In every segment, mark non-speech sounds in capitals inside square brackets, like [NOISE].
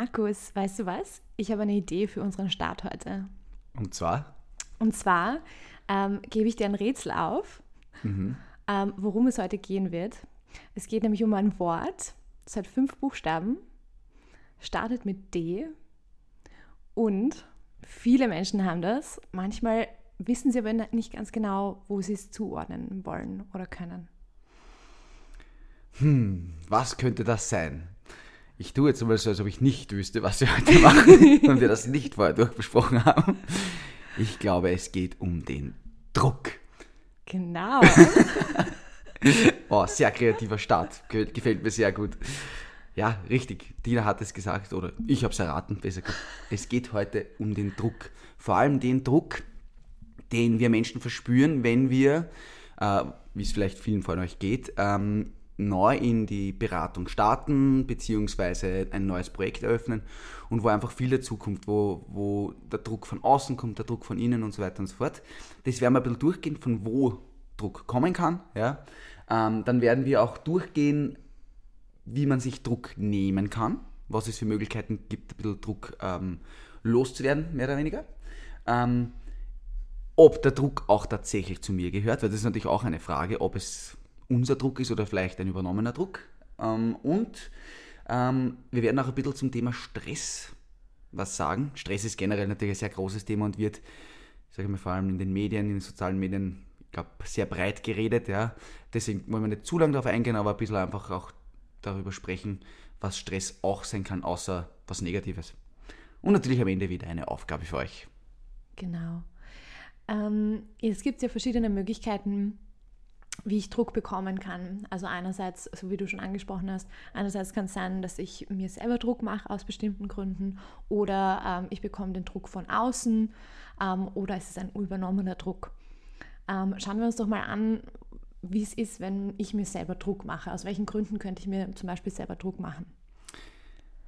Markus, weißt du was? Ich habe eine Idee für unseren Start heute. Und zwar? Und zwar ähm, gebe ich dir ein Rätsel auf, mhm. ähm, worum es heute gehen wird. Es geht nämlich um ein Wort, es hat fünf Buchstaben, startet mit D und viele Menschen haben das. Manchmal wissen sie aber nicht ganz genau, wo sie es zuordnen wollen oder können. Hm, was könnte das sein? Ich tue jetzt mal so, als ob ich nicht wüsste, was wir heute [LAUGHS] machen und wir das nicht vorher durchbesprochen haben. Ich glaube, es geht um den Druck. Genau. [LAUGHS] oh, sehr kreativer Start. Gefällt mir sehr gut. Ja, richtig. Dina hat es gesagt, oder ich habe es erraten, besser gesagt. Es geht heute um den Druck. Vor allem den Druck, den wir Menschen verspüren, wenn wir, äh, wie es vielleicht vielen von euch geht, ähm, neu in die Beratung starten, beziehungsweise ein neues Projekt eröffnen und wo einfach viel dazukommt, wo, wo der Druck von außen kommt, der Druck von innen und so weiter und so fort. Das werden wir ein bisschen durchgehen, von wo Druck kommen kann. Ja. Ähm, dann werden wir auch durchgehen, wie man sich Druck nehmen kann, was es für Möglichkeiten gibt, ein bisschen Druck ähm, loszuwerden, mehr oder weniger. Ähm, ob der Druck auch tatsächlich zu mir gehört, weil das ist natürlich auch eine Frage, ob es unser Druck ist oder vielleicht ein übernommener Druck. Ähm, und ähm, wir werden auch ein bisschen zum Thema Stress was sagen. Stress ist generell natürlich ein sehr großes Thema und wird, sage ich mal, vor allem in den Medien, in den sozialen Medien, ich glaube, sehr breit geredet. Ja. Deswegen wollen wir nicht zu lange darauf eingehen, aber ein bisschen einfach auch darüber sprechen, was Stress auch sein kann, außer was Negatives. Und natürlich am Ende wieder eine Aufgabe für euch. Genau. Ähm, es gibt ja verschiedene Möglichkeiten, wie ich Druck bekommen kann. Also einerseits, so wie du schon angesprochen hast, einerseits kann es sein, dass ich mir selber Druck mache aus bestimmten Gründen oder ähm, ich bekomme den Druck von außen ähm, oder es ist ein übernommener Druck. Ähm, schauen wir uns doch mal an, wie es ist, wenn ich mir selber Druck mache. Aus welchen Gründen könnte ich mir zum Beispiel selber Druck machen?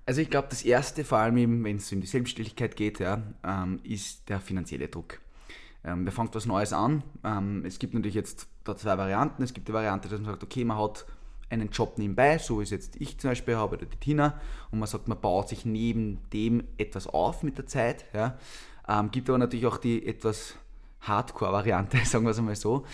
Also ich glaube, das Erste, vor allem wenn es um die Selbstständigkeit geht, ja, ähm, ist der finanzielle Druck. Ähm, wer fängt was Neues an? Ähm, es gibt natürlich jetzt da zwei Varianten. Es gibt die Variante, dass man sagt, okay, man hat einen Job nebenbei, so es jetzt ich zum Beispiel habe oder die Tina, und man sagt, man baut sich neben dem etwas auf mit der Zeit. Ja. Ähm, gibt aber natürlich auch die etwas Hardcore-Variante, [LAUGHS] sagen wir es einmal so,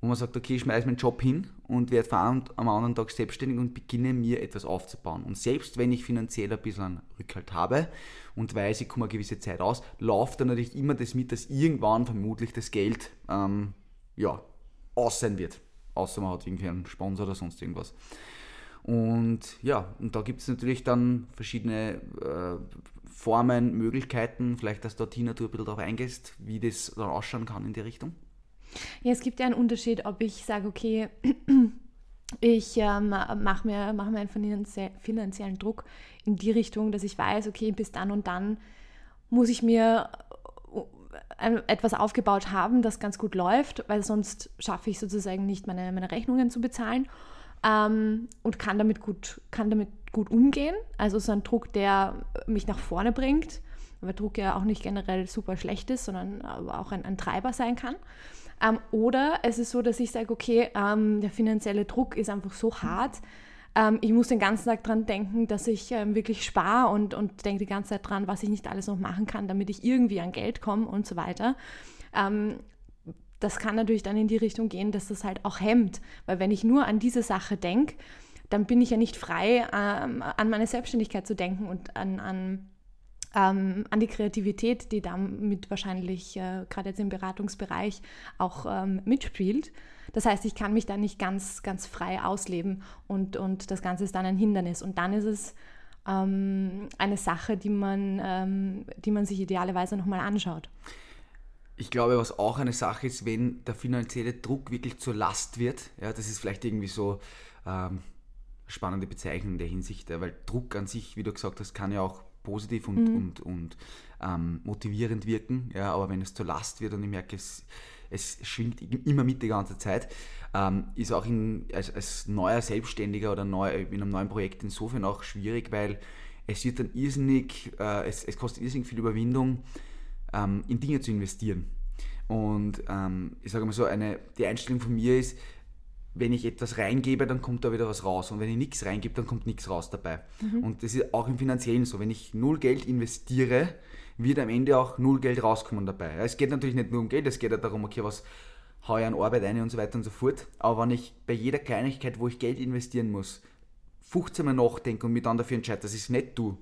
wo man sagt, okay, ich schmeiße meinen Job hin und werde am anderen Tag selbstständig und beginne mir etwas aufzubauen. Und selbst wenn ich finanziell ein bisschen einen Rückhalt habe und weiß, ich komme eine gewisse Zeit aus, läuft dann natürlich immer das mit, dass irgendwann vermutlich das Geld ähm, ja, aus sein wird. Außer man hat irgendwie einen Sponsor oder sonst irgendwas. Und ja, und da gibt es natürlich dann verschiedene äh, Formen, Möglichkeiten, vielleicht, dass da Tina du ein bisschen darauf eingehst, wie das dann ausschauen kann in die Richtung. Ja, es gibt ja einen Unterschied, ob ich sage, okay, [CLEARS THROAT] ich ähm, mache mir, mach mir einen finanziellen Druck in die Richtung, dass ich weiß, okay, bis dann und dann muss ich mir etwas aufgebaut haben, das ganz gut läuft, weil sonst schaffe ich sozusagen nicht meine, meine Rechnungen zu bezahlen ähm, und kann damit, gut, kann damit gut umgehen. Also so ein Druck, der mich nach vorne bringt, weil Druck ja auch nicht generell super schlecht ist, sondern aber auch ein, ein Treiber sein kann. Ähm, oder es ist so, dass ich sage, okay, ähm, der finanzielle Druck ist einfach so hart, ähm, ich muss den ganzen Tag daran denken, dass ich ähm, wirklich spare und, und denke die ganze Zeit dran, was ich nicht alles noch machen kann, damit ich irgendwie an Geld komme und so weiter. Ähm, das kann natürlich dann in die Richtung gehen, dass das halt auch hemmt, weil wenn ich nur an diese Sache denke, dann bin ich ja nicht frei, ähm, an meine Selbstständigkeit zu denken und an, an ähm, an die Kreativität, die damit wahrscheinlich äh, gerade jetzt im Beratungsbereich auch ähm, mitspielt. Das heißt, ich kann mich da nicht ganz, ganz frei ausleben und, und das Ganze ist dann ein Hindernis. Und dann ist es ähm, eine Sache, die man, ähm, die man sich idealerweise nochmal anschaut. Ich glaube, was auch eine Sache ist, wenn der finanzielle Druck wirklich zur Last wird, ja, das ist vielleicht irgendwie so ähm, spannende Bezeichnung in der Hinsicht, weil Druck an sich, wie du gesagt hast, kann ja auch positiv und, mhm. und, und ähm, motivierend wirken. Ja, aber wenn es zur Last wird und ich merke, es, es schwingt immer mit die ganze Zeit, ähm, ist auch in, als, als neuer Selbstständiger oder neu, in einem neuen Projekt insofern auch schwierig, weil es wird dann irrsinnig, äh, es, es kostet irrsinnig viel Überwindung, ähm, in Dinge zu investieren. Und ähm, ich sage mal so, eine, die Einstellung von mir ist, wenn ich etwas reingebe, dann kommt da wieder was raus. Und wenn ich nichts reingebe, dann kommt nichts raus dabei. Mhm. Und das ist auch im Finanziellen so. Wenn ich null Geld investiere, wird am Ende auch null Geld rauskommen dabei. Es geht natürlich nicht nur um Geld, es geht auch darum, okay, was haue ich an Arbeit ein und so weiter und so fort. Aber wenn ich bei jeder Kleinigkeit, wo ich Geld investieren muss, 15 Mal nachdenke und mich dann dafür entscheide, ich es nicht tue,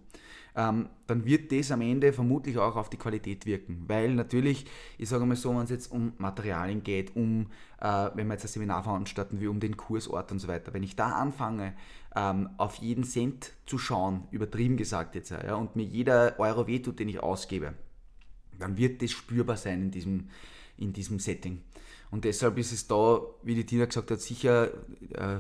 ähm, dann wird das am Ende vermutlich auch auf die Qualität wirken. Weil natürlich, ich sage mal so, wenn es jetzt um Materialien geht, um, äh, wenn wir jetzt ein Seminar veranstalten wie um den Kursort und so weiter, wenn ich da anfange, ähm, auf jeden Cent zu schauen, übertrieben gesagt jetzt, ja, und mir jeder Euro wehtut, den ich ausgebe, dann wird das spürbar sein in diesem, in diesem Setting. Und deshalb ist es da, wie die Tina gesagt hat, sicher äh,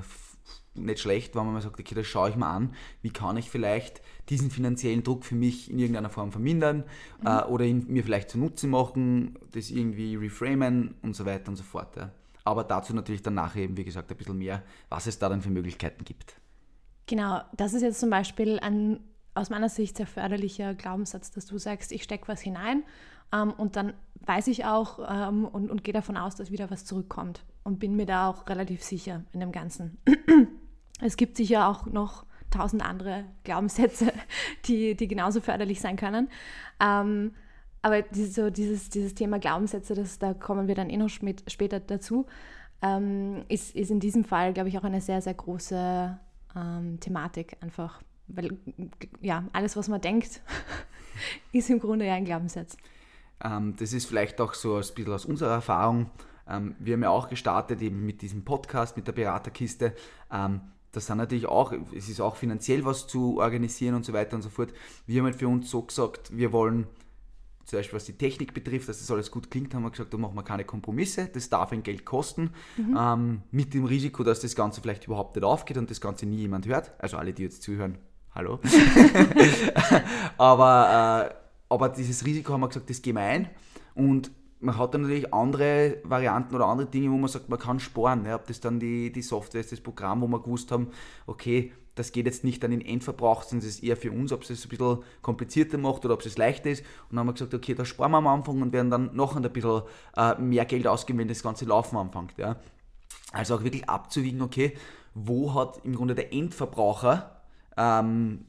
nicht schlecht, wenn man mal sagt, okay, das schaue ich mal an, wie kann ich vielleicht diesen finanziellen Druck für mich in irgendeiner Form vermindern mhm. äh, oder ihn mir vielleicht zunutze machen, das irgendwie reframen und so weiter und so fort. Ja. Aber dazu natürlich dann nachher eben, wie gesagt, ein bisschen mehr, was es da dann für Möglichkeiten gibt. Genau, das ist jetzt zum Beispiel ein aus meiner Sicht sehr förderlicher Glaubenssatz, dass du sagst, ich stecke was hinein ähm, und dann weiß ich auch ähm, und, und gehe davon aus, dass wieder was zurückkommt und bin mir da auch relativ sicher in dem Ganzen. Es gibt sicher auch noch tausend andere Glaubenssätze, [LAUGHS] die, die genauso förderlich sein können. Ähm, aber dieses, so dieses, dieses Thema Glaubenssätze, das, da kommen wir dann eh noch später dazu, ähm, ist, ist in diesem Fall, glaube ich, auch eine sehr, sehr große ähm, Thematik einfach. Weil ja, alles, was man denkt, [LAUGHS] ist im Grunde ja ein Glaubenssatz. Ähm, das ist vielleicht auch so ein bisschen aus unserer Erfahrung. Ähm, wir haben ja auch gestartet eben mit diesem Podcast, mit der Beraterkiste ähm, das sind natürlich auch, es ist auch finanziell was zu organisieren und so weiter und so fort. Wir haben halt für uns so gesagt, wir wollen, zum Beispiel was die Technik betrifft, dass das alles gut klingt, haben wir gesagt, da machen wir keine Kompromisse, das darf ein Geld kosten, mhm. ähm, mit dem Risiko, dass das Ganze vielleicht überhaupt nicht aufgeht und das Ganze nie jemand hört. Also alle, die jetzt zuhören, hallo. [LAUGHS] [LAUGHS] aber, äh, aber dieses Risiko haben wir gesagt, das gehen wir ein und man hat dann natürlich andere Varianten oder andere Dinge, wo man sagt, man kann sparen. Ja, ob das dann die, die Software ist, das Programm, wo wir gewusst haben, okay, das geht jetzt nicht an den Endverbrauch, sondern es ist eher für uns, ob es es ein bisschen komplizierter macht oder ob es leichter ist. Und dann haben wir gesagt, okay, da sparen wir am Anfang und werden dann noch ein bisschen äh, mehr Geld ausgeben, wenn das ganze Laufen anfängt. Ja. Also auch wirklich abzuwiegen, okay, wo hat im Grunde der Endverbraucher, ähm,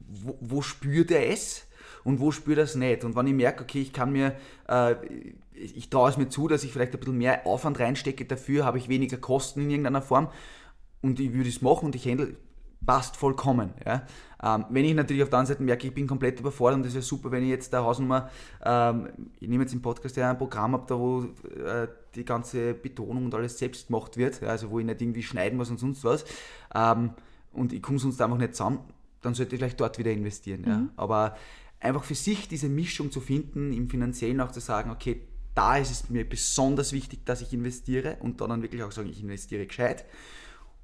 wo, wo spürt er es? Und wo spürt er es nicht. Und wenn ich merke, okay, ich kann mir, äh, ich traue es mir zu, dass ich vielleicht ein bisschen mehr Aufwand reinstecke, dafür habe ich weniger Kosten in irgendeiner Form und ich würde es machen und ich handle, passt vollkommen. Ja. Ähm, wenn ich natürlich auf der anderen Seite merke, ich bin komplett überfordert und das wäre super, wenn ich jetzt der Hausnummer, ähm, ich nehme jetzt im Podcast ja ein Programm ab, da wo äh, die ganze Betonung und alles selbst gemacht wird, ja, also wo ich nicht irgendwie schneiden muss und sonst was ähm, und ich komme sonst einfach nicht zusammen, dann sollte ich vielleicht dort wieder investieren. Mhm. Ja. Aber einfach für sich diese Mischung zu finden, im Finanziellen auch zu sagen, okay, da ist es mir besonders wichtig, dass ich investiere und da dann wirklich auch sagen, ich investiere gescheit.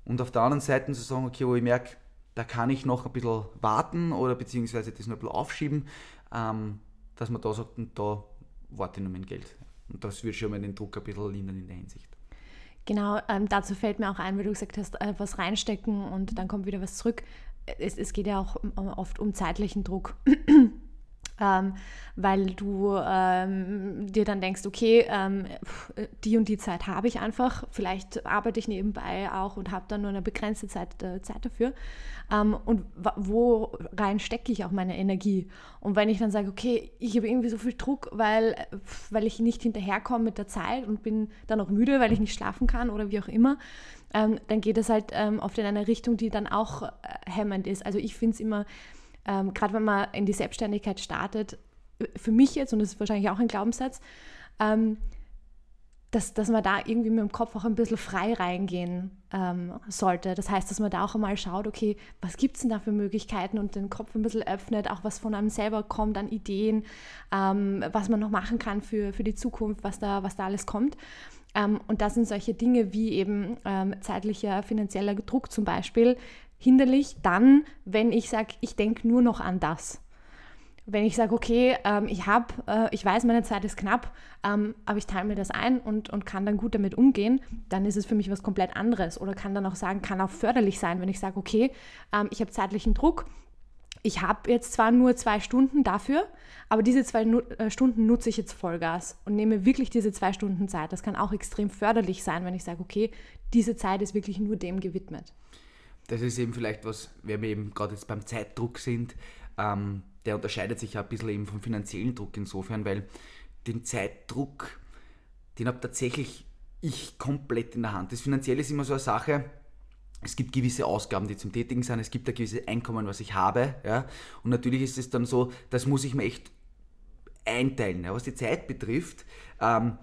Und auf der anderen Seite zu sagen, okay, wo ich merke, da kann ich noch ein bisschen warten oder beziehungsweise das noch ein bisschen aufschieben, ähm, dass man da sagt, da warte ich nur mein Geld. Und das würde schon mal den Druck ein bisschen lindern in der Hinsicht. Genau, ähm, dazu fällt mir auch ein, weil du gesagt hast, äh, was reinstecken und dann kommt wieder was zurück. Es, es geht ja auch oft um zeitlichen Druck ähm, weil du ähm, dir dann denkst, okay, ähm, die und die Zeit habe ich einfach, vielleicht arbeite ich nebenbei auch und habe dann nur eine begrenzte Zeit, äh, Zeit dafür. Ähm, und wo rein stecke ich auch meine Energie? Und wenn ich dann sage, okay, ich habe irgendwie so viel Druck, weil, weil ich nicht hinterherkomme mit der Zeit und bin dann auch müde, weil ich nicht schlafen kann oder wie auch immer, ähm, dann geht es halt ähm, oft in eine Richtung, die dann auch äh, hemmend ist. Also ich finde es immer ähm, gerade wenn man in die Selbstständigkeit startet, für mich jetzt, und das ist wahrscheinlich auch ein Glaubenssatz, ähm, dass, dass man da irgendwie mit dem Kopf auch ein bisschen frei reingehen ähm, sollte. Das heißt, dass man da auch einmal schaut, okay, was gibt es denn da für Möglichkeiten und den Kopf ein bisschen öffnet, auch was von einem selber kommt an Ideen, ähm, was man noch machen kann für, für die Zukunft, was da, was da alles kommt. Ähm, und das sind solche Dinge wie eben ähm, zeitlicher finanzieller Druck zum Beispiel, hinderlich dann, wenn ich sage, ich denke nur noch an das. wenn ich sage, okay, ähm, ich habe, äh, ich weiß, meine Zeit ist knapp, ähm, aber ich teile mir das ein und, und kann dann gut damit umgehen, dann ist es für mich was komplett anderes. Oder kann dann auch sagen, kann auch förderlich sein, wenn ich sage, okay, ähm, ich habe zeitlichen Druck, ich habe jetzt zwar nur zwei Stunden dafür, aber diese zwei nu äh, Stunden nutze ich jetzt Vollgas und nehme wirklich diese zwei Stunden Zeit. Das kann auch extrem förderlich sein, wenn ich sage, okay, diese Zeit ist wirklich nur dem gewidmet. Das ist eben vielleicht was, wenn wir eben gerade jetzt beim Zeitdruck sind, ähm, der unterscheidet sich ja ein bisschen eben vom finanziellen Druck insofern, weil den Zeitdruck, den habe tatsächlich ich komplett in der Hand. Das Finanzielle ist immer so eine Sache, es gibt gewisse Ausgaben, die zum Tätigen sind, es gibt ein gewisses Einkommen, was ich habe. Ja? Und natürlich ist es dann so, das muss ich mir echt einteilen. Ja? Was die Zeit betrifft, ähm,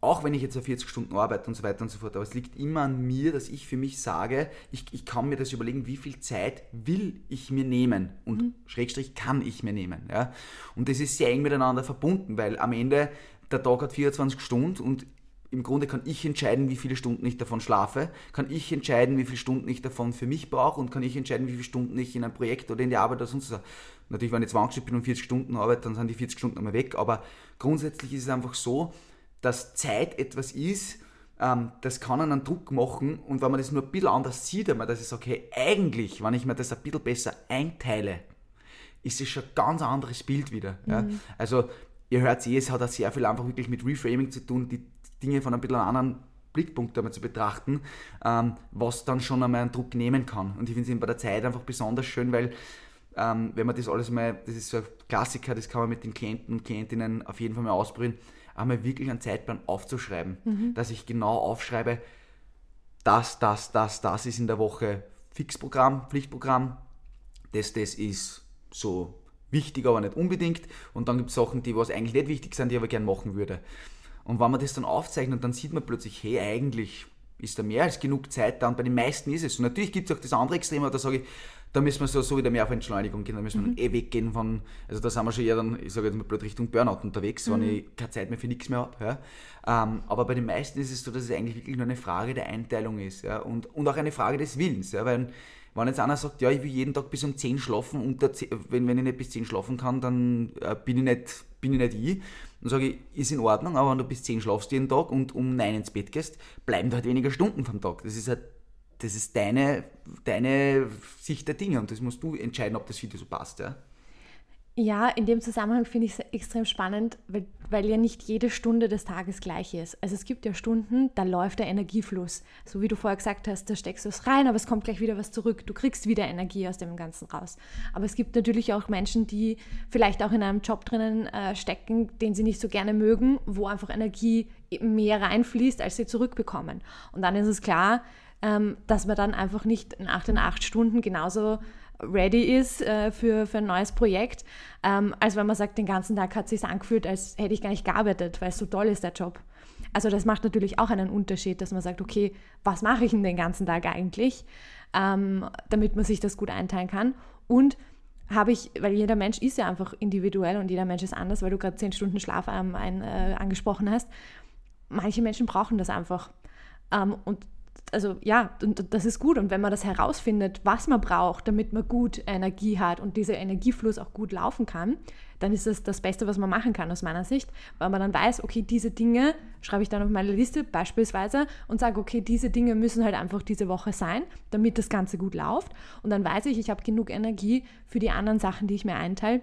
auch wenn ich jetzt auf 40 Stunden arbeite und so weiter und so fort, aber es liegt immer an mir, dass ich für mich sage, ich, ich kann mir das überlegen, wie viel Zeit will ich mir nehmen und mhm. Schrägstrich kann ich mir nehmen. Ja? Und das ist sehr eng miteinander verbunden, weil am Ende der Tag hat 24 Stunden und im Grunde kann ich entscheiden, wie viele Stunden ich davon schlafe, kann ich entscheiden, wie viele Stunden ich davon für mich brauche und kann ich entscheiden, wie viele Stunden ich in ein Projekt oder in die Arbeit oder sonst was. Natürlich, wenn ich zwangsgestellt bin und 40 Stunden arbeite, dann sind die 40 Stunden einmal weg, aber grundsätzlich ist es einfach so, dass Zeit etwas ist, ähm, das kann einen Druck machen und wenn man das nur ein bisschen anders sieht, einmal, dass ich sage, okay, eigentlich, wenn ich mir das ein bisschen besser einteile, ist es schon ein ganz anderes Bild wieder. Mhm. Ja? Also ihr hört eh, es hat auch sehr viel einfach wirklich mit Reframing zu tun, die Dinge von ein bisschen anderen Blickpunkt einmal zu betrachten, ähm, was dann schon einmal einen Druck nehmen kann. Und ich finde es eben bei der Zeit einfach besonders schön, weil ähm, wenn man das alles mal, das ist so ein Klassiker, das kann man mit den Klienten und Klientinnen auf jeden Fall mal ausprobieren, einmal wirklich einen Zeitplan aufzuschreiben, mhm. dass ich genau aufschreibe, das, das, das, das ist in der Woche Fixprogramm, Pflichtprogramm, das, das ist so wichtig, aber nicht unbedingt. Und dann gibt es Sachen, die was eigentlich nicht wichtig sind, die ich aber gerne machen würde. Und wenn man das dann aufzeichnet, dann sieht man plötzlich, hey, eigentlich ist da mehr als genug Zeit da und bei den meisten ist es. Und natürlich gibt es auch das andere Extrem, da sage ich, da müssen wir so, so wieder mehr auf Entschleunigung gehen, da müssen wir mhm. eh weggehen von, also da sind wir schon eher dann, ich sage jetzt mal blöd, Richtung Burnout unterwegs, mhm. wenn ich keine Zeit mehr für nichts mehr habe. Ja. Ähm, aber bei den meisten ist es so, dass es eigentlich wirklich nur eine Frage der Einteilung ist ja, und, und auch eine Frage des Willens. Ja, weil wenn jetzt einer sagt, ja, ich will jeden Tag bis um 10 schlafen, und wenn, wenn ich nicht bis 10 schlafen kann, dann äh, bin, ich nicht, bin ich nicht ich. Dann sage ich, ist in Ordnung, aber wenn du bis 10 schlafst jeden Tag und um 9 ins Bett gehst, bleiben da halt weniger Stunden vom Tag. Das ist halt, das ist deine, deine Sicht der Dinge und das musst du entscheiden, ob das dich so passt. Ja? Ja, in dem Zusammenhang finde ich es extrem spannend, weil, weil ja nicht jede Stunde des Tages gleich ist. Also es gibt ja Stunden, da läuft der Energiefluss. So wie du vorher gesagt hast, da steckst du es rein, aber es kommt gleich wieder was zurück. Du kriegst wieder Energie aus dem Ganzen raus. Aber es gibt natürlich auch Menschen, die vielleicht auch in einem Job drinnen äh, stecken, den sie nicht so gerne mögen, wo einfach Energie mehr reinfließt, als sie zurückbekommen. Und dann ist es klar, ähm, dass man dann einfach nicht nach den acht Stunden genauso ready ist äh, für, für ein neues Projekt, ähm, als wenn man sagt, den ganzen Tag hat es sich angefühlt, als hätte ich gar nicht gearbeitet, weil so toll ist, der Job. Also das macht natürlich auch einen Unterschied, dass man sagt, okay, was mache ich denn den ganzen Tag eigentlich, ähm, damit man sich das gut einteilen kann. Und habe ich, weil jeder Mensch ist ja einfach individuell und jeder Mensch ist anders, weil du gerade zehn Stunden Schlaf ähm, ein, äh, angesprochen hast. Manche Menschen brauchen das einfach. Ähm, und also ja, und das ist gut. Und wenn man das herausfindet, was man braucht, damit man gut Energie hat und dieser Energiefluss auch gut laufen kann, dann ist das das Beste, was man machen kann aus meiner Sicht, weil man dann weiß, okay, diese Dinge schreibe ich dann auf meine Liste beispielsweise und sage, okay, diese Dinge müssen halt einfach diese Woche sein, damit das Ganze gut läuft. Und dann weiß ich, ich habe genug Energie für die anderen Sachen, die ich mir einteile.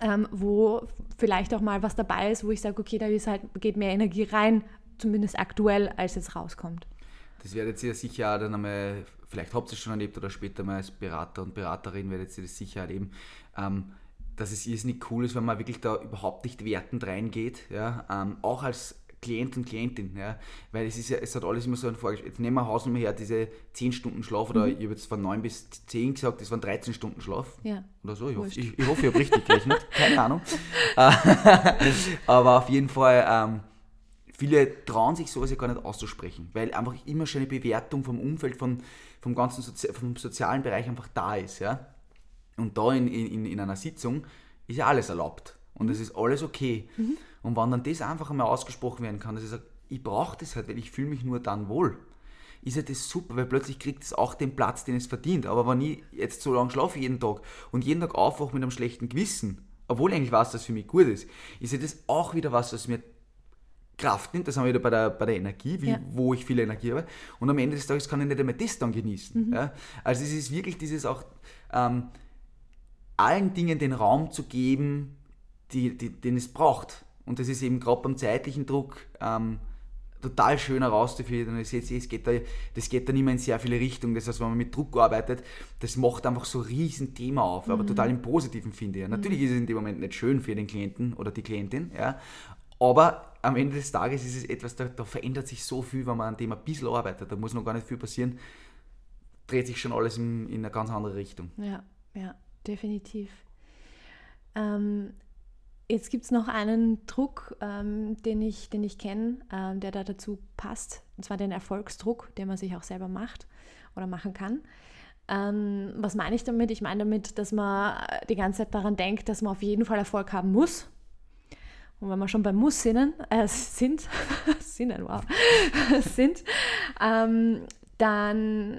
Ähm, wo vielleicht auch mal was dabei ist, wo ich sage, okay, da halt, geht mehr Energie rein, zumindest aktuell, als jetzt rauskommt. Das werdet ihr sicher dann einmal, vielleicht habt ihr es schon erlebt oder später mal als Berater und Beraterin werdet ihr das sicher erleben, ähm, dass es irrsinnig cool ist, wenn man wirklich da überhaupt nicht wertend reingeht, ja, ähm, auch als Klient und Klientin, ja, weil es ist ja, es hat alles immer so ein Vorgeschmack. Jetzt nehmen wir Hausnummer her, diese 10 Stunden Schlaf, oder mhm. ich habe jetzt von 9 bis 10 gesagt, das waren 13 Stunden Schlaf. Ja. Oder so, ich, hoffe, ich, ich, hoffe, ich habe richtig gerechnet, [LAUGHS] keine Ahnung. [LAUGHS] Aber auf jeden Fall, ähm, Viele trauen sich sowas ja gar nicht auszusprechen, weil einfach immer schon eine Bewertung vom Umfeld, vom, vom ganzen Sozi vom sozialen Bereich einfach da ist. Ja? Und da in, in, in einer Sitzung ist ja alles erlaubt und es ist alles okay. Mhm. Und wenn dann das einfach einmal ausgesprochen werden kann, dass ich sage, ich brauche das halt, weil ich fühle mich nur dann wohl, ist ja das super, weil plötzlich kriegt es auch den Platz, den es verdient. Aber wenn ich jetzt so lange schlafe jeden Tag und jeden Tag aufwache mit einem schlechten Gewissen, obwohl ich eigentlich weiß, dass für mich gut ist, ist ja das auch wieder was, was mir Kraft nimmt, das haben wir wieder bei der, bei der Energie, wie, ja. wo ich viel Energie habe. Und am Ende des Tages kann ich nicht einmal das dann genießen. Mhm. Ja? Also es ist wirklich dieses auch, ähm, allen Dingen den Raum zu geben, die, die, den es braucht. Und das ist eben gerade beim zeitlichen Druck ähm, total schön herauszufinden. Und jetzt, es geht da, das geht dann immer in sehr viele Richtungen. Das heißt, wenn man mit Druck arbeitet, das macht einfach so ein Riesenthema auf, mhm. aber total im Positiven finde ich. Natürlich mhm. ist es in dem Moment nicht schön für den Klienten oder die Klientin, ja, aber am Ende des Tages ist es etwas, da, da, verändert sich so viel, wenn man an dem ein bisschen arbeitet. Da muss noch gar nicht viel passieren. Dreht sich schon alles in, in eine ganz andere Richtung. Ja, ja, definitiv. Ähm, jetzt gibt es noch einen Druck, ähm, den ich, den ich kenne, ähm, der da dazu passt. Und zwar den Erfolgsdruck, den man sich auch selber macht oder machen kann. Ähm, was meine ich damit? Ich meine damit, dass man die ganze Zeit daran denkt, dass man auf jeden Fall Erfolg haben muss und wenn wir schon beim Muss sinnen, äh, sind, [LAUGHS] sinnen, wow, [LAUGHS] sind, ähm, dann,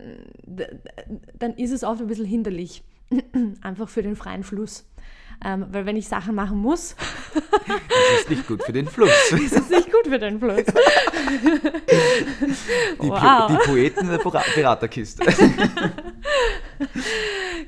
dann ist es oft ein bisschen hinderlich, [CLEARS THROAT] einfach für den freien Fluss. Ähm, weil wenn ich Sachen machen muss. das ist nicht gut für den Fluss. [LAUGHS] das ist nicht gut für den Fluss. die, wow. die Poeten in der Beraterkiste.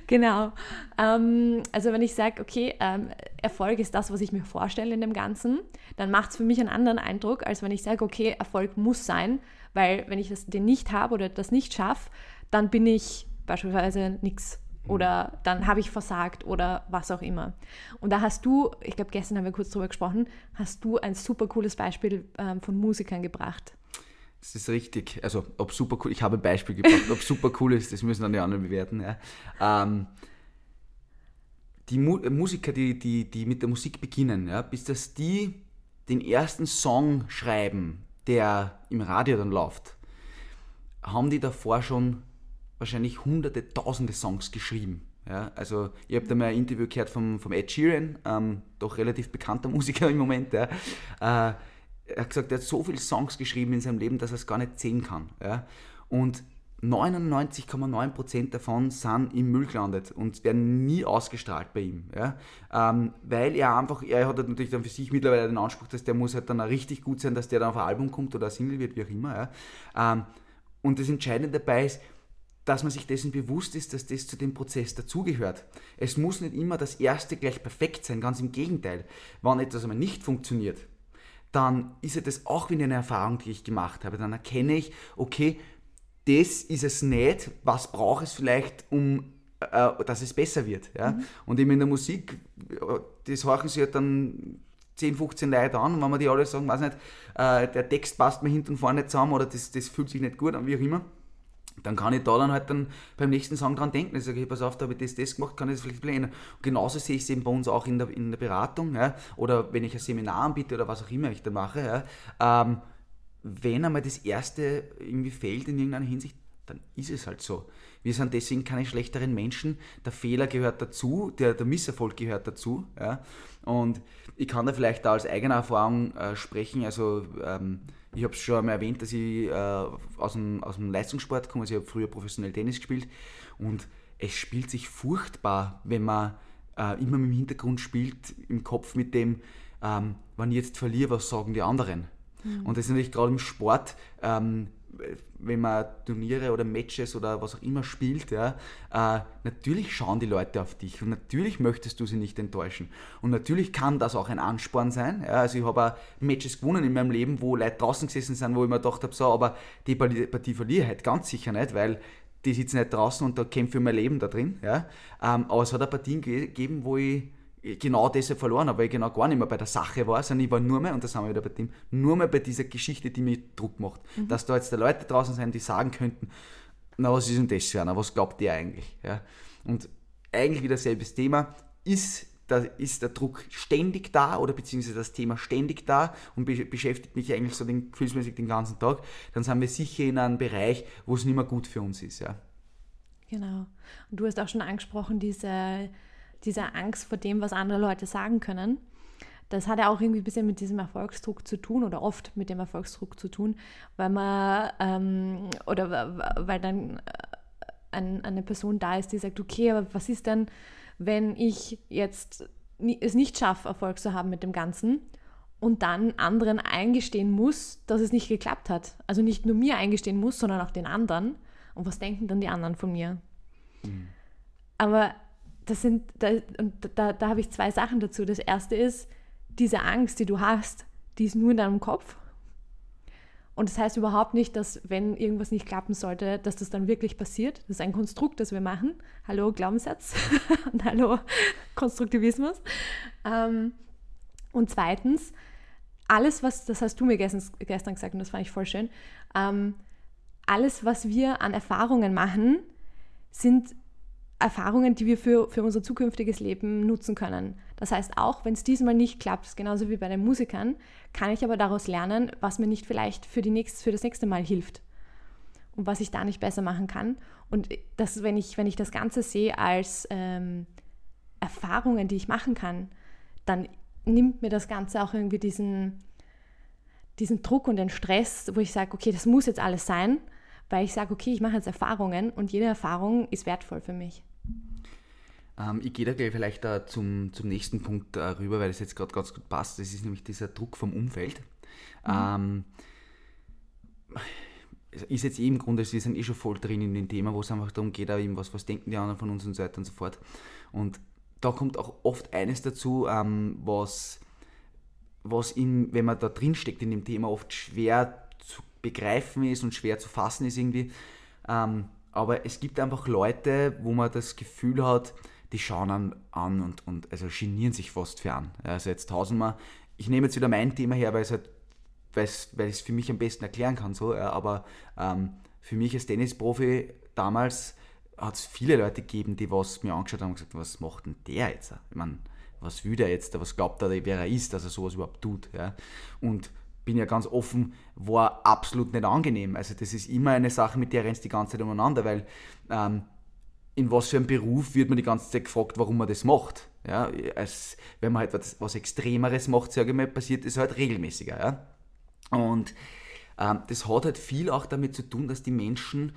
genau. Ähm, also wenn ich sage, okay, ähm, Erfolg ist das, was ich mir vorstelle in dem Ganzen, dann macht es für mich einen anderen Eindruck, als wenn ich sage, okay, Erfolg muss sein, weil wenn ich das, den nicht habe oder das nicht schaffe, dann bin ich beispielsweise nichts oder dann habe ich versagt oder was auch immer. Und da hast du, ich glaube, gestern haben wir kurz drüber gesprochen, hast du ein super cooles Beispiel ähm, von Musikern gebracht. Das ist richtig. Also, ob super cool, ich habe ein Beispiel gebracht, ob super cool ist, das müssen dann die anderen bewerten. Ja. Ähm, die Mu Musiker, die, die, die mit der Musik beginnen, ja, bis dass die den ersten Song schreiben, der im Radio dann läuft, haben die davor schon wahrscheinlich hunderte, tausende Songs geschrieben. Ja, also ich habe da mal ein Interview gehört vom, vom Ed Sheeran, ähm, doch relativ bekannter [LAUGHS] Musiker im Moment. Ja. Äh, er hat gesagt, er hat so viele Songs geschrieben in seinem Leben, dass er es gar nicht sehen kann. Ja. Und 99,9% davon sind im Müll gelandet und werden nie ausgestrahlt bei ihm. Ja? Ähm, weil er einfach, er hat natürlich dann für sich mittlerweile den Anspruch, dass der muss halt dann richtig gut sein, dass der dann auf ein Album kommt oder ein Single wird, wie auch immer. Ja? Ähm, und das Entscheidende dabei ist, dass man sich dessen bewusst ist, dass das zu dem Prozess dazugehört. Es muss nicht immer das Erste gleich perfekt sein, ganz im Gegenteil. Wenn etwas einmal nicht funktioniert, dann ist ja das auch wieder eine Erfahrung, die ich gemacht habe. Dann erkenne ich, okay, das ist es nicht, was braucht es vielleicht, um äh, dass es besser wird. Ja? Mhm. Und eben in der Musik, das horchen sie halt dann 10, 15 Leute an und wenn man die alle sagen, weiß nicht, äh, der Text passt mir hinten und vorne nicht zusammen oder das, das fühlt sich nicht gut an, wie auch immer, dann kann ich da dann halt dann beim nächsten Song dran denken. Ich sage, hey, pass auf, da habe ich das, das gemacht, kann ich das vielleicht ändern. Und genauso sehe ich es eben bei uns auch in der, in der Beratung, ja, oder wenn ich ein Seminar anbiete oder was auch immer ich da mache. Ja, ähm, wenn einmal das Erste irgendwie fehlt in irgendeiner Hinsicht, dann ist es halt so. Wir sind deswegen keine schlechteren Menschen. Der Fehler gehört dazu, der, der Misserfolg gehört dazu. Ja. Und ich kann da vielleicht da als eigene Erfahrung äh, sprechen. Also ähm, ich habe es schon einmal erwähnt, dass ich äh, aus, dem, aus dem Leistungssport komme. Also ich habe früher professionell Tennis gespielt und es spielt sich furchtbar, wenn man äh, immer im Hintergrund spielt, im Kopf mit dem, ähm, wenn ich jetzt verliere, was sagen die anderen? Mhm. Und das ist natürlich gerade im Sport ähm, wenn man Turniere oder Matches oder was auch immer spielt, ja, äh, natürlich schauen die Leute auf dich und natürlich möchtest du sie nicht enttäuschen. Und natürlich kann das auch ein Ansporn sein. Ja, also ich habe Matches gewonnen in meinem Leben, wo Leute draußen gesessen sind, wo ich mir gedacht habe, so, aber die Partie verliere ich halt ganz sicher nicht, weil die sitzen nicht draußen und da kämpfe ich mein Leben da drin. Ja. Ähm, aber es hat auch Partien gegeben, wo ich genau deshalb verloren habe, weil ich genau gar nicht mehr bei der Sache war, sondern ich war nur mehr, und das haben wir wieder bei dem, nur mehr bei dieser Geschichte, die mir Druck macht. Mhm. Dass da jetzt da Leute draußen sind, die sagen könnten, na was ist denn das für einer, was glaubt ihr eigentlich? Ja? Und eigentlich wieder selbes Thema, ist, da ist der Druck ständig da oder beziehungsweise das Thema ständig da und be beschäftigt mich eigentlich so den, gefühlsmäßig den ganzen Tag, dann sind wir sicher in einem Bereich, wo es nicht mehr gut für uns ist. Ja? Genau. Und du hast auch schon angesprochen, diese diese Angst vor dem, was andere Leute sagen können. Das hat ja auch irgendwie ein bisschen mit diesem Erfolgsdruck zu tun oder oft mit dem Erfolgsdruck zu tun, weil man ähm, oder weil dann äh, ein, eine Person da ist, die sagt, okay, aber was ist denn, wenn ich jetzt es nicht schaffe, Erfolg zu haben mit dem Ganzen und dann anderen eingestehen muss, dass es nicht geklappt hat. Also nicht nur mir eingestehen muss, sondern auch den anderen. Und was denken dann die anderen von mir? Mhm. Aber das sind, da, und da, da habe ich zwei Sachen dazu. Das erste ist, diese Angst, die du hast, die ist nur in deinem Kopf. Und das heißt überhaupt nicht, dass wenn irgendwas nicht klappen sollte, dass das dann wirklich passiert. Das ist ein Konstrukt, das wir machen. Hallo Glaubenssatz [LAUGHS] und hallo Konstruktivismus. Ähm, und zweitens, alles, was, das hast du mir gestern, gestern gesagt und das fand ich voll schön, ähm, alles, was wir an Erfahrungen machen, sind Erfahrungen, die wir für, für unser zukünftiges Leben nutzen können. Das heißt, auch wenn es diesmal nicht klappt, genauso wie bei den Musikern, kann ich aber daraus lernen, was mir nicht vielleicht für, die nächst, für das nächste Mal hilft und was ich da nicht besser machen kann. Und das, wenn, ich, wenn ich das Ganze sehe als ähm, Erfahrungen, die ich machen kann, dann nimmt mir das Ganze auch irgendwie diesen, diesen Druck und den Stress, wo ich sage, okay, das muss jetzt alles sein, weil ich sage, okay, ich mache jetzt Erfahrungen und jede Erfahrung ist wertvoll für mich. Ähm, ich gehe da gleich vielleicht uh, zum, zum nächsten Punkt uh, rüber, weil das jetzt gerade ganz gut passt. Das ist nämlich dieser Druck vom Umfeld. Mhm. Ähm, ist jetzt eh im Grunde, wir sind eh schon voll drin in dem Thema, wo es einfach darum geht, eben was, was denken die anderen von uns und so weiter und so fort. Und da kommt auch oft eines dazu, ähm, was, was in, wenn man da drin steckt in dem Thema, oft schwer begreifen ist und schwer zu fassen ist irgendwie. Ähm, aber es gibt einfach Leute, wo man das Gefühl hat, die schauen an, an und, und also genieren sich fast für an. Also jetzt tausendmal, ich nehme jetzt wieder mein Thema her, weil es halt, weil ich es für mich am besten erklären kann, so, aber ähm, für mich als Tennisprofi damals hat es viele Leute gegeben, die was mir angeschaut haben und gesagt, was macht denn der jetzt? Ich meine, was will der jetzt? Was glaubt er, wer er ist, dass er sowas überhaupt tut? Ja? Und bin ja ganz offen, war absolut nicht angenehm. Also das ist immer eine Sache, mit der rennst die ganze Zeit umeinander, weil ähm, in was für einem Beruf wird man die ganze Zeit gefragt, warum man das macht. Ja, als, wenn man halt was, was Extremeres macht, sage ich mal, passiert das halt regelmäßiger. Ja? Und ähm, das hat halt viel auch damit zu tun, dass die Menschen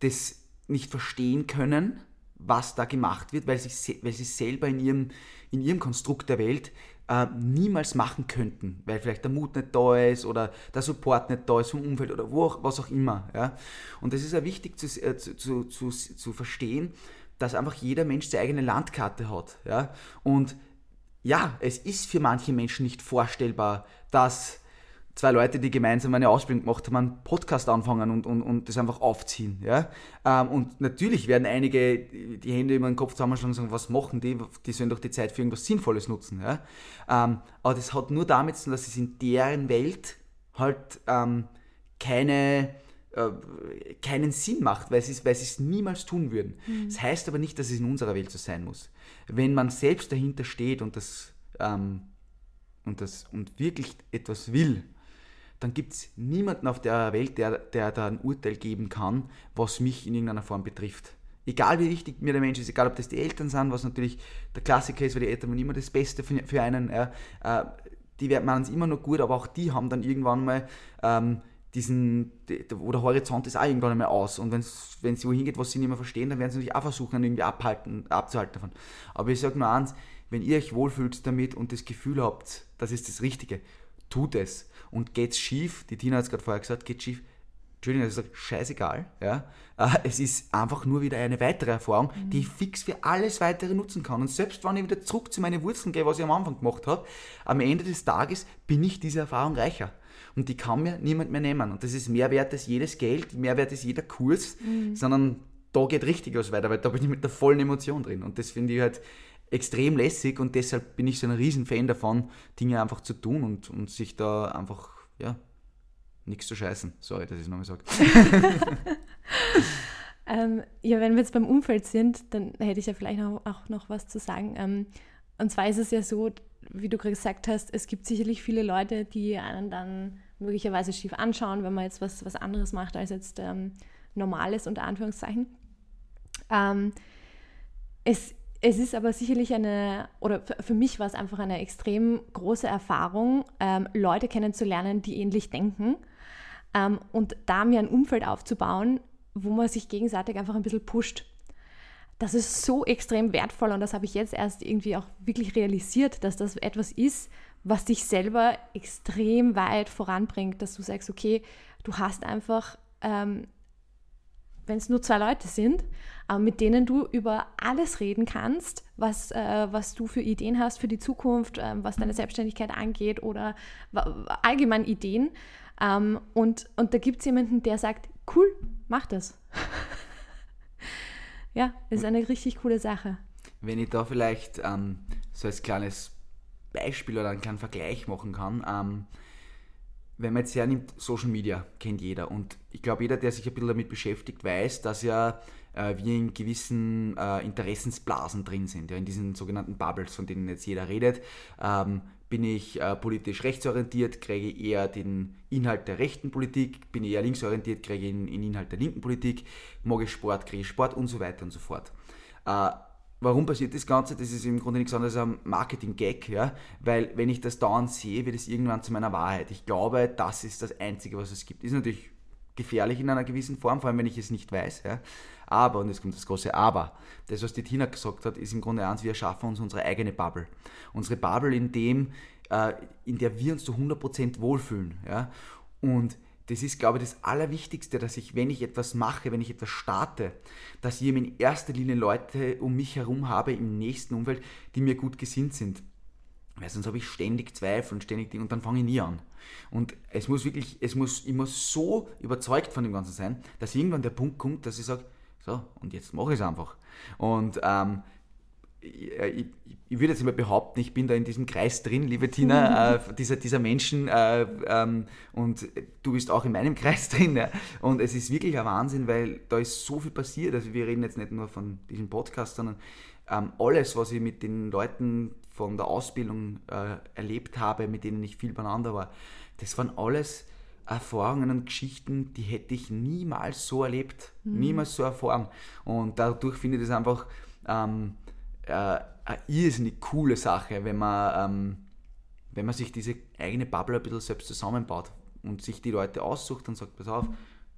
das nicht verstehen können, was da gemacht wird, weil sie, weil sie selber in ihrem, in ihrem Konstrukt der Welt äh, niemals machen könnten, weil vielleicht der Mut nicht da ist oder der Support nicht da ist vom Umfeld oder wo auch, was auch immer. Ja? Und das ist ja wichtig zu, äh, zu, zu, zu verstehen, dass einfach jeder Mensch seine eigene Landkarte hat. Ja? Und ja, es ist für manche Menschen nicht vorstellbar, dass zwei Leute, die gemeinsam eine Ausbildung gemacht haben, einen Podcast anfangen und, und, und das einfach aufziehen. Ja? Ähm, und natürlich werden einige die Hände über den Kopf zusammenschlagen und sagen, was machen die? Die sollen doch die Zeit für irgendwas Sinnvolles nutzen. Ja? Ähm, aber das hat nur damit zu tun, dass es in deren Welt halt ähm, keine, äh, keinen Sinn macht, weil sie, weil sie es niemals tun würden. Mhm. Das heißt aber nicht, dass es in unserer Welt so sein muss. Wenn man selbst dahinter steht und das, ähm, und, das und wirklich etwas will, dann gibt es niemanden auf der Welt, der, der da ein Urteil geben kann, was mich in irgendeiner Form betrifft. Egal wie wichtig mir der Mensch ist, egal ob das die Eltern sind, was natürlich der Klassiker ist, weil die Eltern waren immer das Beste für, einen. Äh, die machen es immer noch gut, aber auch die haben dann irgendwann mal ähm, diesen, wo der Horizont ist auch irgendwann einmal aus. Und wenn sie wohin geht, was sie nicht mehr verstehen, dann werden sie natürlich auch versuchen, irgendwie abhalten, abzuhalten davon. Aber ich sage nur eins, wenn ihr euch wohlfühlt damit und das Gefühl habt, das ist das Richtige, tut es. Und geht's schief, die Tina hat es gerade vorher gesagt, geht schief, Entschuldigung, das ist scheißegal. Ja? Äh, es ist einfach nur wieder eine weitere Erfahrung, mhm. die ich fix für alles weitere nutzen kann. Und selbst wenn ich wieder zurück zu meinen Wurzeln gehe, was ich am Anfang gemacht habe, am Ende des Tages bin ich diese Erfahrung reicher. Und die kann mir niemand mehr nehmen. Und das ist mehr wert als jedes Geld, mehr wert als jeder Kurs, mhm. sondern da geht richtig was weiter, weil da bin ich mit der vollen Emotion drin. Und das finde ich halt extrem lässig und deshalb bin ich so ein Riesenfan davon, Dinge einfach zu tun und, und sich da einfach, ja, nichts zu scheißen. Sorry, dass ich es nochmal sage. [LAUGHS] ähm, ja, wenn wir jetzt beim Umfeld sind, dann hätte ich ja vielleicht noch, auch noch was zu sagen. Ähm, und zwar ist es ja so, wie du gerade gesagt hast, es gibt sicherlich viele Leute, die einen dann möglicherweise schief anschauen, wenn man jetzt was, was anderes macht als jetzt ähm, normales, unter Anführungszeichen. Ähm, es es ist aber sicherlich eine, oder für mich war es einfach eine extrem große Erfahrung, ähm, Leute kennenzulernen, die ähnlich denken ähm, und da mir ein Umfeld aufzubauen, wo man sich gegenseitig einfach ein bisschen pusht. das ist so extrem wertvoll und das habe ich jetzt erst irgendwie auch wirklich realisiert, dass das etwas ist, was dich selber extrem weit voranbringt, dass du sagst, okay, du hast einfach, ähm, wenn es nur zwei Leute sind, aber mit denen du über alles reden kannst, was, äh, was du für Ideen hast für die Zukunft, äh, was deine Selbstständigkeit angeht oder allgemein Ideen. Ähm, und, und da gibt es jemanden, der sagt, cool, mach das. [LAUGHS] ja, ist eine richtig coole Sache. Wenn ich da vielleicht ähm, so als kleines Beispiel oder einen kleinen Vergleich machen kann, ähm, wenn man jetzt hernimmt, Social Media kennt jeder und ich glaube, jeder, der sich ein bisschen damit beschäftigt, weiß, dass ja äh, wir in gewissen äh, Interessensblasen drin sind, ja, in diesen sogenannten Bubbles, von denen jetzt jeder redet. Ähm, bin ich äh, politisch rechtsorientiert, kriege eher den Inhalt der rechten Politik, bin ich eher linksorientiert, kriege den, den Inhalt der linken Politik, mag ich Sport, kriege ich Sport und so weiter und so fort. Warum passiert das Ganze? Das ist im Grunde nichts anderes als ein Marketing-Gag, ja? weil wenn ich das dauernd sehe, wird es irgendwann zu meiner Wahrheit. Ich glaube, das ist das Einzige, was es gibt. Ist natürlich gefährlich in einer gewissen Form, vor allem wenn ich es nicht weiß. Ja? Aber, und jetzt kommt das große Aber, das, was die Tina gesagt hat, ist im Grunde eins, wir schaffen uns unsere eigene Bubble. Unsere Bubble, in, dem, äh, in der wir uns zu 100% wohlfühlen. Ja? Und das ist, glaube ich, das Allerwichtigste, dass ich, wenn ich etwas mache, wenn ich etwas starte, dass ich in erster Linie Leute um mich herum habe im nächsten Umfeld, die mir gut gesinnt sind. Weil sonst habe ich ständig Zweifel und ständig Dinge und dann fange ich nie an. Und es muss wirklich, es muss, ich muss so überzeugt von dem Ganzen sein, dass irgendwann der Punkt kommt, dass ich sage, so, und jetzt mache ich es einfach. Und ähm, ich, ich, ich, würde jetzt mal behaupten, ich bin da in diesem Kreis drin, liebe Tina, [LAUGHS] äh, dieser, dieser Menschen äh, ähm, und du bist auch in meinem [LAUGHS] Kreis drin. Ja. Und es ist wirklich ein Wahnsinn, weil da ist so viel passiert. Also wir reden jetzt nicht nur von diesem Podcast, sondern ähm, alles, was ich mit den Leuten von der Ausbildung äh, erlebt habe, mit denen ich viel beieinander war, das waren alles Erfahrungen und Geschichten, die hätte ich niemals so erlebt, mhm. niemals so erfahren. Und dadurch finde ich das einfach ähm, äh, eine irrsinnig coole Sache, wenn man, ähm, wenn man sich diese eigene Bubble ein bisschen selbst zusammenbaut und sich die Leute aussucht und sagt, pass auf,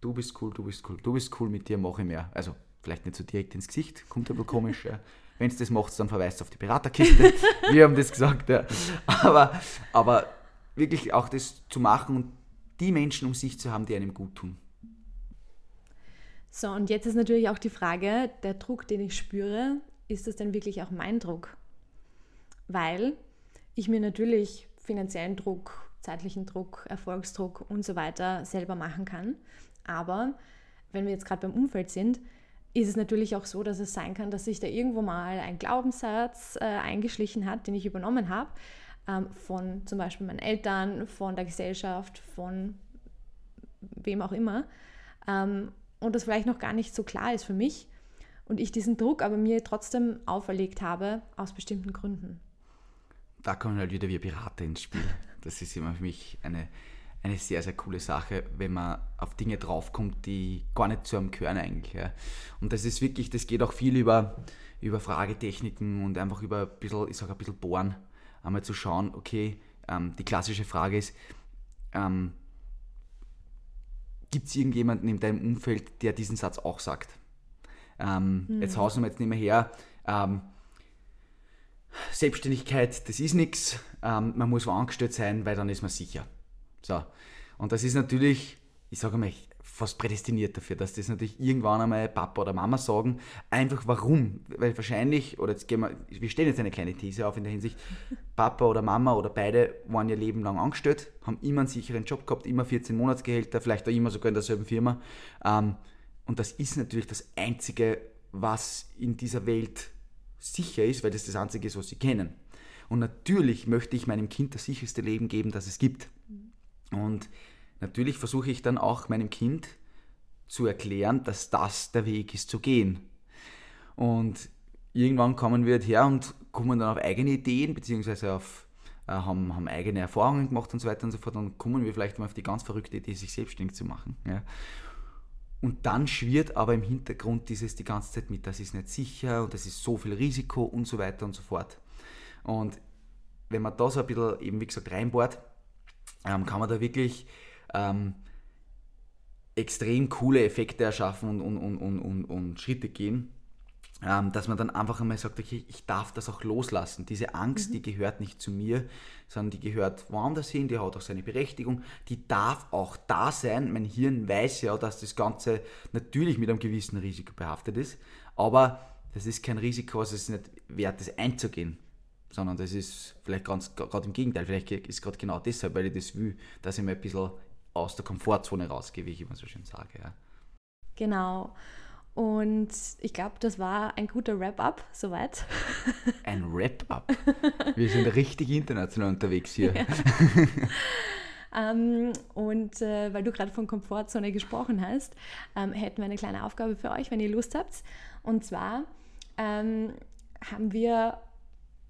du bist cool, du bist cool, du bist cool, mit dir mache ich mehr. Also vielleicht nicht so direkt ins Gesicht, kommt ein bisschen komisch. Ja. [LAUGHS] Wenn es das macht, dann verweist auf die Beraterkiste. [LAUGHS] Wir haben das gesagt. Ja. Aber, aber wirklich auch das zu machen und die Menschen um sich zu haben, die einem gut tun. So, und jetzt ist natürlich auch die Frage, der Druck, den ich spüre, ist das denn wirklich auch mein Druck? Weil ich mir natürlich finanziellen Druck, zeitlichen Druck, Erfolgsdruck und so weiter selber machen kann. Aber wenn wir jetzt gerade beim Umfeld sind, ist es natürlich auch so, dass es sein kann, dass sich da irgendwo mal ein Glaubenssatz äh, eingeschlichen hat, den ich übernommen habe, ähm, von zum Beispiel meinen Eltern, von der Gesellschaft, von wem auch immer. Ähm, und das vielleicht noch gar nicht so klar ist für mich und ich diesen Druck aber mir trotzdem auferlegt habe aus bestimmten Gründen. Da kommen halt wieder wir Berater ins Spiel. Das ist immer für mich eine, eine sehr, sehr coole Sache, wenn man auf Dinge draufkommt, die gar nicht zu einem gehören eigentlich. Ja. Und das ist wirklich, das geht auch viel über, über Fragetechniken und einfach über ein bisschen, ich sage ein bisschen bohren, einmal zu schauen, okay, ähm, die klassische Frage ist, ähm, gibt es irgendjemanden in deinem Umfeld, der diesen Satz auch sagt? Ähm, mhm. Jetzt hausen wir jetzt nicht mehr her. Ähm, Selbstständigkeit, das ist nichts. Ähm, man muss wo angestellt sein, weil dann ist man sicher. So. Und das ist natürlich, ich sage mal, fast prädestiniert dafür, dass das natürlich irgendwann einmal Papa oder Mama sagen. Einfach warum? Weil wahrscheinlich, oder jetzt gehen wir, wir stellen jetzt eine kleine These auf in der Hinsicht, [LAUGHS] Papa oder Mama oder beide waren ihr Leben lang angestellt, haben immer einen sicheren Job gehabt, immer 14 Monatsgehälter, vielleicht auch immer sogar in derselben Firma. Ähm, und das ist natürlich das Einzige, was in dieser Welt sicher ist, weil das das Einzige ist, was sie kennen. Und natürlich möchte ich meinem Kind das sicherste Leben geben, das es gibt. Und natürlich versuche ich dann auch meinem Kind zu erklären, dass das der Weg ist zu gehen. Und irgendwann kommen wir halt her und kommen dann auf eigene Ideen, beziehungsweise auf, äh, haben, haben eigene Erfahrungen gemacht und so weiter und so fort. Dann kommen wir vielleicht mal auf die ganz verrückte Idee, sich selbstständig zu machen. Ja. Und dann schwirrt aber im Hintergrund dieses die ganze Zeit mit, das ist nicht sicher und das ist so viel Risiko und so weiter und so fort. Und wenn man da so ein bisschen eben, wie gesagt, reinbohrt, ähm, kann man da wirklich ähm, extrem coole Effekte erschaffen und, und, und, und, und, Schritte gehen. Ähm, dass man dann einfach einmal sagt, okay, ich darf das auch loslassen. Diese Angst, Mhm. die gehört nicht zu mir, sondern die gehört woanders hin, die hat auch seine Berechtigung, die darf auch da sein. Mein Hirn weiß ja, dass das Ganze natürlich mit einem gewissen Risiko behaftet ist, aber das ist kein Risiko, was es nicht wert ist, einzugehen. Sondern das ist vielleicht ganz gerade im Gegenteil, vielleicht ist gerade genau deshalb, weil ich das will, dass ich mir ein bisschen aus der Komfortzone rausgehe, wie ich immer so schön sage. Ja. Genau. Und ich glaube, das war ein guter Wrap-up soweit. [LAUGHS] Ein Wrap-up. Wir sind richtig international unterwegs hier. [LAUGHS] Ähm, und äh, weil du gerade von Komfortzone gesprochen hast, ähm, hätten wir eine kleine Aufgabe für euch, wenn ihr Lust habt. Und zwar ähm, haben wir,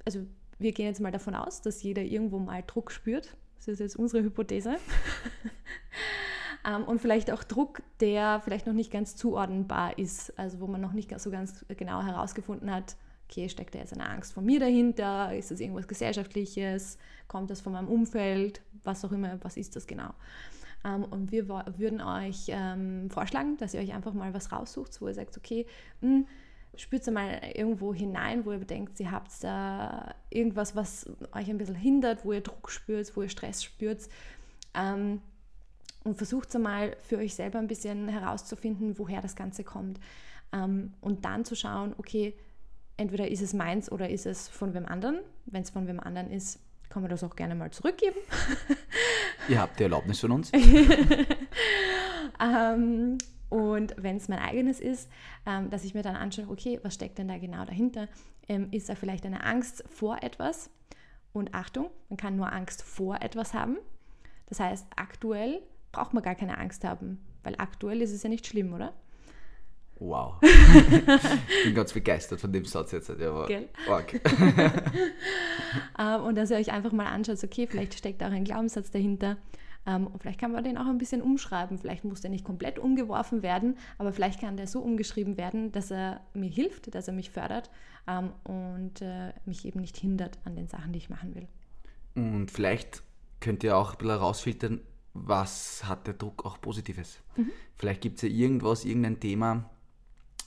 also wir gehen jetzt mal davon aus, dass jeder irgendwo mal Druck spürt. Das ist jetzt unsere Hypothese. [LAUGHS] Ähm, und vielleicht auch Druck, der vielleicht noch nicht ganz zuordnenbar ist, also wo man noch nicht so ganz genau herausgefunden hat, okay, steckt da jetzt eine Angst von mir dahinter, ist das irgendwas Gesellschaftliches, kommt das von meinem Umfeld, was auch immer, was ist das genau. Ähm, und wir würden euch ähm, vorschlagen, dass ihr euch einfach mal was raussucht, wo ihr sagt, okay, hm, spürt mal irgendwo hinein, wo ihr denkt, ihr habt da irgendwas, was euch ein bisschen hindert, wo ihr Druck spürt, wo ihr Stress spürt. Ähm, und versucht einmal für euch selber ein bisschen herauszufinden, woher das Ganze kommt. Ähm, und dann zu schauen, okay, entweder ist es meins oder ist es von wem anderen. Wenn es von wem anderen ist, kann man das auch gerne mal zurückgeben. [LAUGHS] Ihr habt die Erlaubnis von uns. [LAUGHS] Ähm, und wenn es mein eigenes ist, ähm, dass ich mir dann anschaue, okay, was steckt denn da genau dahinter? Ähm, ist da vielleicht eine Angst vor etwas? Und Achtung, man kann nur Angst vor etwas haben. Das heißt, aktuell braucht man gar keine Angst haben, weil aktuell ist es ja nicht schlimm, oder? Wow. [LAUGHS] ich bin ganz begeistert von dem Satz jetzt. Ja, aber Gell? arg. [LAUGHS] Ähm, und dass ihr euch einfach mal anschaut, okay, vielleicht steckt auch ein Glaubenssatz dahinter. Ähm, und vielleicht kann man den auch ein bisschen umschreiben. Vielleicht muss der nicht komplett umgeworfen werden, aber vielleicht kann der so umgeschrieben werden, dass er mir hilft, dass er mich fördert ähm, und äh, mich eben nicht hindert an den Sachen, die ich machen will. Und vielleicht könnt ihr auch ein bisschen herausfiltern, was hat der Druck auch Positives. Vielleicht gibt es ja irgendwas, irgendein Thema,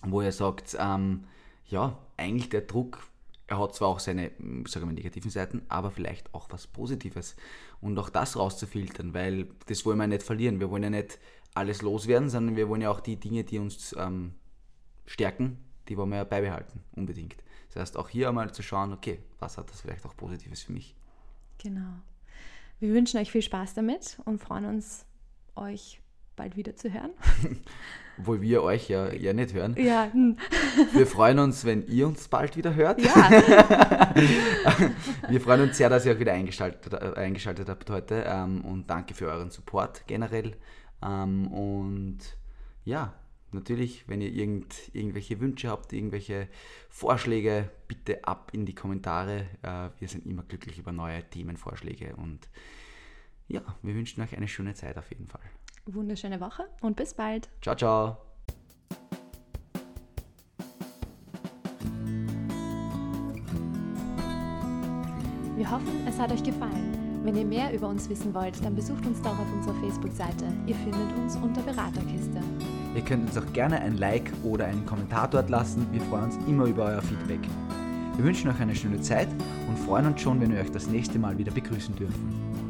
wo ihr sagt, ähm, ja, eigentlich der Druck, er hat zwar auch seine, mm, sagen wir, negativen Seiten, aber vielleicht auch was Positives. Und auch das rauszufiltern, weil das wollen wir nicht verlieren. Wir wollen ja nicht alles loswerden, sondern wir wollen ja auch die Dinge, die uns ähm, stärken, die wollen wir ja beibehalten, unbedingt. Das heißt, auch hier einmal zu schauen, okay, was hat das vielleicht auch Positives für mich? Genau. Wir wünschen euch viel Spaß damit und freuen uns, euch bald wieder zu hören. [LAUGHS] Obwohl wir euch ja, ja nicht hören. Ja. [LAUGHS] Wir freuen uns, wenn ihr uns bald wieder hört. ja. [LAUGHS] Wir freuen uns sehr, dass ihr auch wieder eingeschaltet, äh, eingeschaltet habt heute ähm, und danke für euren Support generell. Ähm, und ja, natürlich, wenn ihr irgend, irgendwelche Wünsche habt, irgendwelche Vorschläge, bitte ab in die Kommentare. Äh, wir sind immer glücklich über neue Themenvorschläge und ja, wir wünschen euch eine schöne Zeit auf jeden Fall. Wunderschöne Woche und bis bald. Ciao, ciao. Wir hoffen, es hat euch gefallen. Wenn ihr mehr über uns wissen wollt, dann besucht uns doch auf unserer Facebook-Seite. Ihr findet uns unter Beraterkiste. Ihr könnt uns auch gerne ein Like oder einen Kommentar dort lassen. Wir freuen uns immer über euer Feedback. Wir wünschen euch eine schöne Zeit und freuen uns schon, wenn wir euch das nächste Mal wieder begrüßen dürfen.